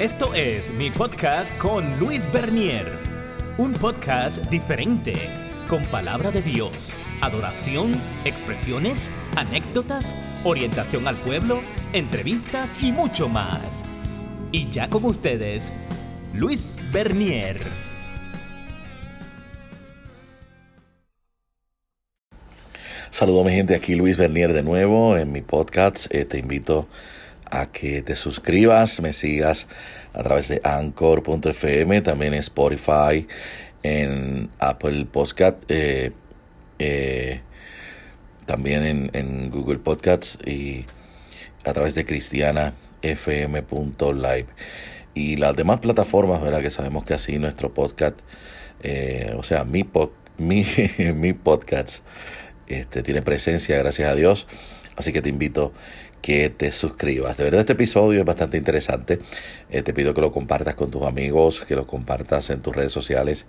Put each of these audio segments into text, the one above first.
Esto es mi podcast con Luis Bernier. Un podcast diferente, con palabra de Dios, adoración, expresiones, anécdotas, orientación al pueblo, entrevistas y mucho más. Y ya con ustedes, Luis Bernier. Saludos mi gente, aquí Luis Bernier de nuevo en mi podcast. Eh, te invito que te suscribas, me sigas a través de anchor.fm, también en Spotify, en Apple Podcast, eh, eh, también en, Google Podcasts y a través de cristianafm.live y las demás plataformas, ¿verdad? Que sabemos que así nuestro podcast, eh, o sea, mi, mi, mi podcast este, tiene presencia, gracias a Dios. Así que te invito que te suscribas. De verdad este episodio es bastante interesante. Eh, te pido que lo compartas con tus amigos, que lo compartas en tus redes sociales.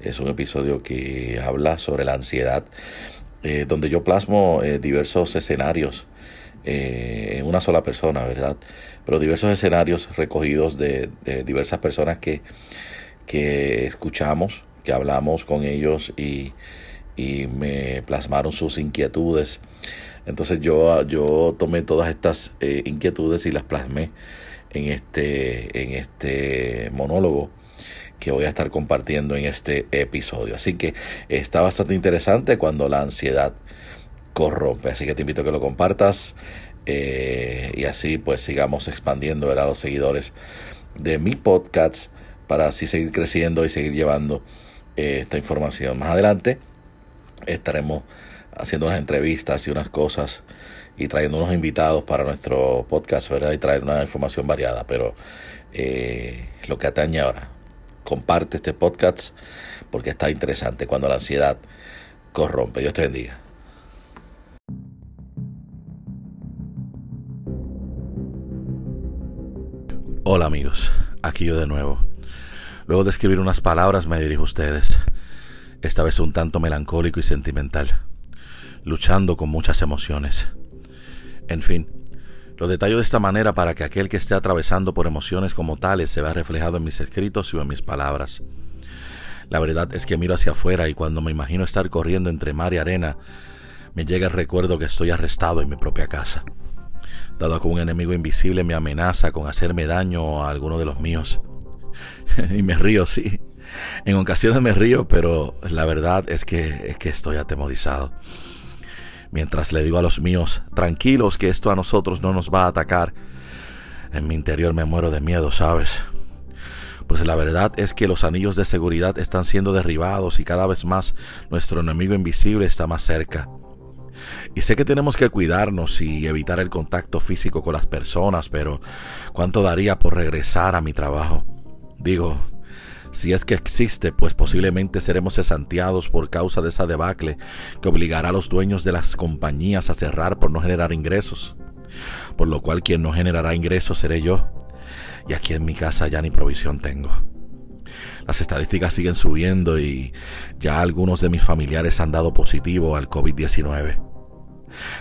Es un episodio que habla sobre la ansiedad, eh, donde yo plasmo eh, diversos escenarios en una sola persona, ¿verdad? Pero diversos escenarios recogidos de, diversas personas que, que escuchamos, que hablamos con ellos y, y me plasmaron sus inquietudes entonces yo, yo tomé todas estas eh, inquietudes y las plasmé en este, en este monólogo que voy a estar compartiendo en este episodio. Así que está bastante interesante cuando la ansiedad corrompe. Así que te invito a que lo compartas eh, y así pues sigamos expandiendo a los seguidores de mi podcast para así seguir creciendo y seguir llevando eh, esta información. Más adelante estaremos haciendo unas entrevistas y unas cosas y trayendo unos invitados para nuestro podcast. Y traer una información variada. Pero eh, lo que atañe ahora, comparte este podcast porque está interesante cuando la ansiedad corrompe. Dios te bendiga. Hola amigos, aquí yo de nuevo. Luego de escribir unas palabras me dirijo a ustedes, esta vez un tanto melancólico y sentimental luchando con muchas emociones. En fin, lo detallo de esta manera para que aquel que esté atravesando por emociones como tales se vea reflejado en mis escritos y en mis palabras. La verdad es que miro hacia afuera y cuando me imagino estar corriendo entre mar y arena, me llega el recuerdo que estoy arrestado en mi propia casa, dado que un enemigo invisible me amenaza con hacerme daño a alguno de los míos. y me río, sí. En ocasiones me río, pero la verdad es que, es que estoy atemorizado mientras le digo a los míos, tranquilos que esto a nosotros no nos va a atacar. En mi interior me muero de miedo, ¿sabes? Pues la verdad es que los anillos de seguridad están siendo derribados y cada vez más nuestro enemigo invisible está más cerca. Y sé que tenemos que cuidarnos y evitar el contacto físico con las personas, pero ¿cuánto daría por regresar a mi trabajo? Digo, si es que existe, pues posiblemente seremos cesanteados por causa de esa debacle que obligará a los dueños de las compañías a cerrar por no generar ingresos. Por lo cual quien no generará ingresos seré yo. Y aquí en mi casa ya ni provisión tengo. Las estadísticas siguen subiendo y ya algunos de mis familiares han dado positivo al COVID-19.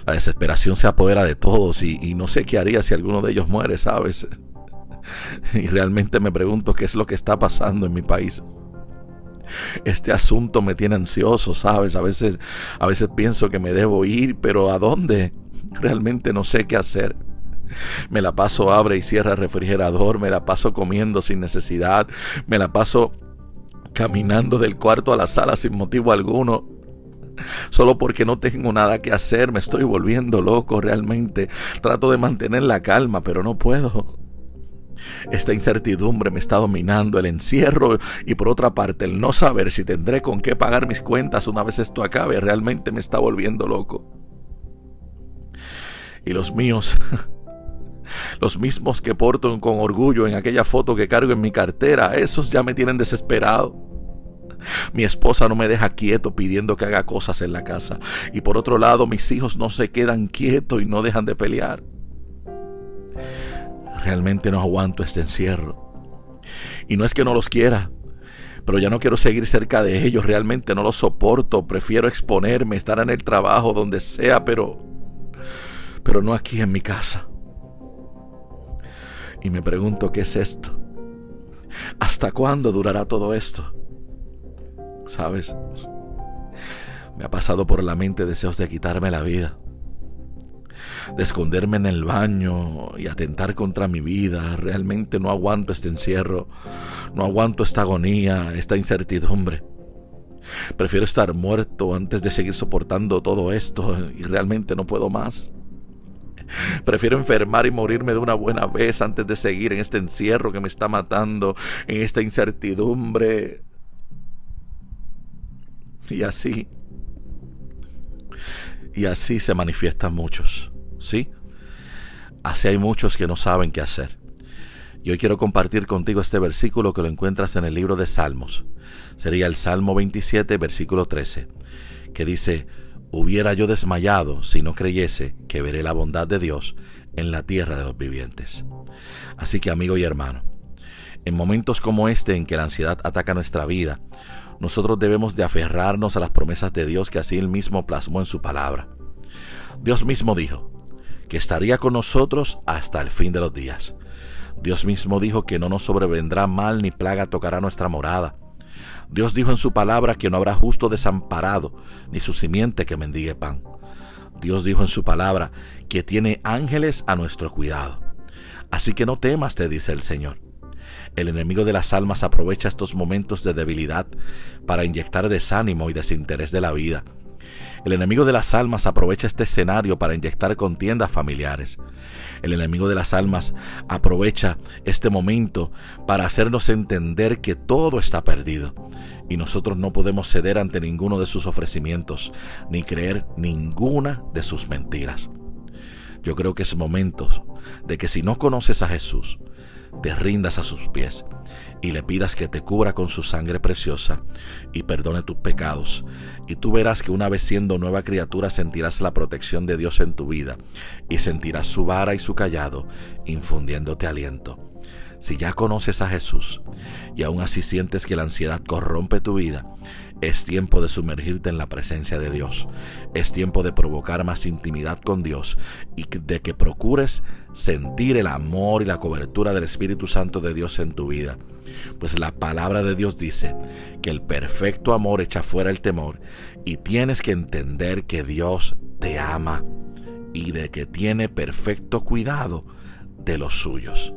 La desesperación se apodera de todos y, y, no sé qué haría si alguno de ellos muere, ¿sabes? Y realmente me pregunto qué es lo que está pasando en mi país. Este asunto me tiene ansioso, ¿sabes? A veces, a veces pienso que me debo ir, pero ¿a dónde? Realmente no sé qué hacer. Me la paso abre y cierra el refrigerador, me la paso comiendo sin necesidad, me la paso caminando del cuarto a la sala sin motivo alguno. Solo porque no tengo nada que hacer, me estoy volviendo loco realmente. Trato de mantener la calma, pero no puedo. Esta incertidumbre me está dominando, el encierro y por otra parte el no saber si tendré con qué pagar mis cuentas una vez esto acabe realmente me está volviendo loco. Y los míos, los mismos que porto con orgullo en aquella foto que cargo en mi cartera, esos ya me tienen desesperado. Mi esposa no me deja quieto pidiendo que haga cosas en la casa. Y por otro lado, mis hijos no se quedan quietos y no dejan de pelear. Realmente no aguanto este encierro. Y no es que no los quiera, pero ya no quiero seguir cerca de ellos, realmente no los soporto, prefiero exponerme, estar en el trabajo, donde sea, pero pero no aquí en mi casa. Y me pregunto qué es esto. ¿Hasta cuándo durará todo esto? ¿Sabes? Me ha pasado por la mente deseos de quitarme la vida, de esconderme en el baño y atentar contra mi vida. Realmente no aguanto este encierro, no aguanto esta agonía, esta incertidumbre. Prefiero estar muerto antes de seguir soportando todo esto y realmente no puedo más. Prefiero enfermar y morirme de una buena vez antes de seguir en este encierro que me está matando, en esta incertidumbre. Y así, y así se manifiestan muchos, ¿sí? Así hay muchos que no saben qué hacer. Y hoy quiero compartir contigo este versículo que lo encuentras en el libro de Salmos. Sería el Salmo 27, versículo 13, que dice, hubiera yo desmayado si no creyese que veré la bondad de Dios en la tierra de los vivientes. Así que amigo y hermano, en momentos como este en que la ansiedad ataca nuestra vida, nosotros debemos de aferrarnos a las promesas de Dios que así él mismo plasmó en su palabra. Dios mismo dijo que estaría con nosotros hasta el fin de los días. Dios mismo dijo que no nos sobrevendrá mal ni plaga tocará nuestra morada. Dios dijo en su palabra que no habrá justo desamparado, ni su simiente que mendigue pan. Dios dijo en su palabra que tiene ángeles a nuestro cuidado. Así que no temas, te dice el Señor. El enemigo de las almas aprovecha estos momentos de debilidad para inyectar desánimo y desinterés de la vida. El enemigo de las almas aprovecha este escenario para inyectar contiendas familiares. El enemigo de las almas aprovecha este momento para hacernos entender que todo está perdido y nosotros no podemos ceder ante ninguno de sus ofrecimientos ni creer ninguna de sus mentiras. Yo creo que es momento de que si no conoces a Jesús, te rindas a sus pies y le pidas que te cubra con su sangre preciosa y perdone tus pecados. Y tú verás que una vez siendo nueva criatura sentirás la protección de Dios en tu vida y sentirás su vara y su callado infundiéndote aliento. Si ya conoces a Jesús y aún así sientes que la ansiedad corrompe tu vida, es tiempo de sumergirte en la presencia de Dios. Es tiempo de provocar más intimidad con Dios y de que procures sentir el amor y la cobertura del Espíritu Santo de Dios en tu vida. Pues la palabra de Dios dice que el perfecto amor echa fuera el temor y tienes que entender que Dios te ama y de que tiene perfecto cuidado de los suyos.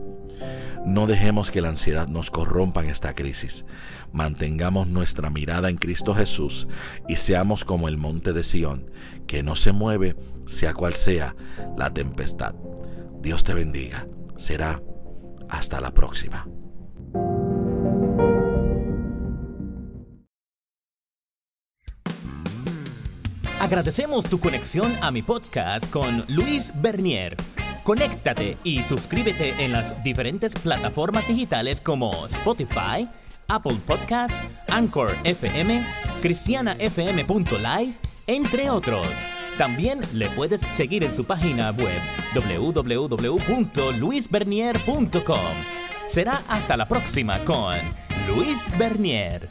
No dejemos que la ansiedad nos corrompa en esta crisis. Mantengamos nuestra mirada en Cristo Jesús y seamos como el monte de Sión, que no se mueve, sea cual sea la tempestad. Dios te bendiga. Será hasta la próxima. Agradecemos tu conexión a mi podcast con Luis Bernier. Conéctate y suscríbete en las diferentes plataformas digitales como Spotify, Apple Podcast, Anchor FM, CristianaFM.live, entre otros. También le puedes seguir en su página web www.luisbernier.com. Será hasta la próxima con Luis Bernier.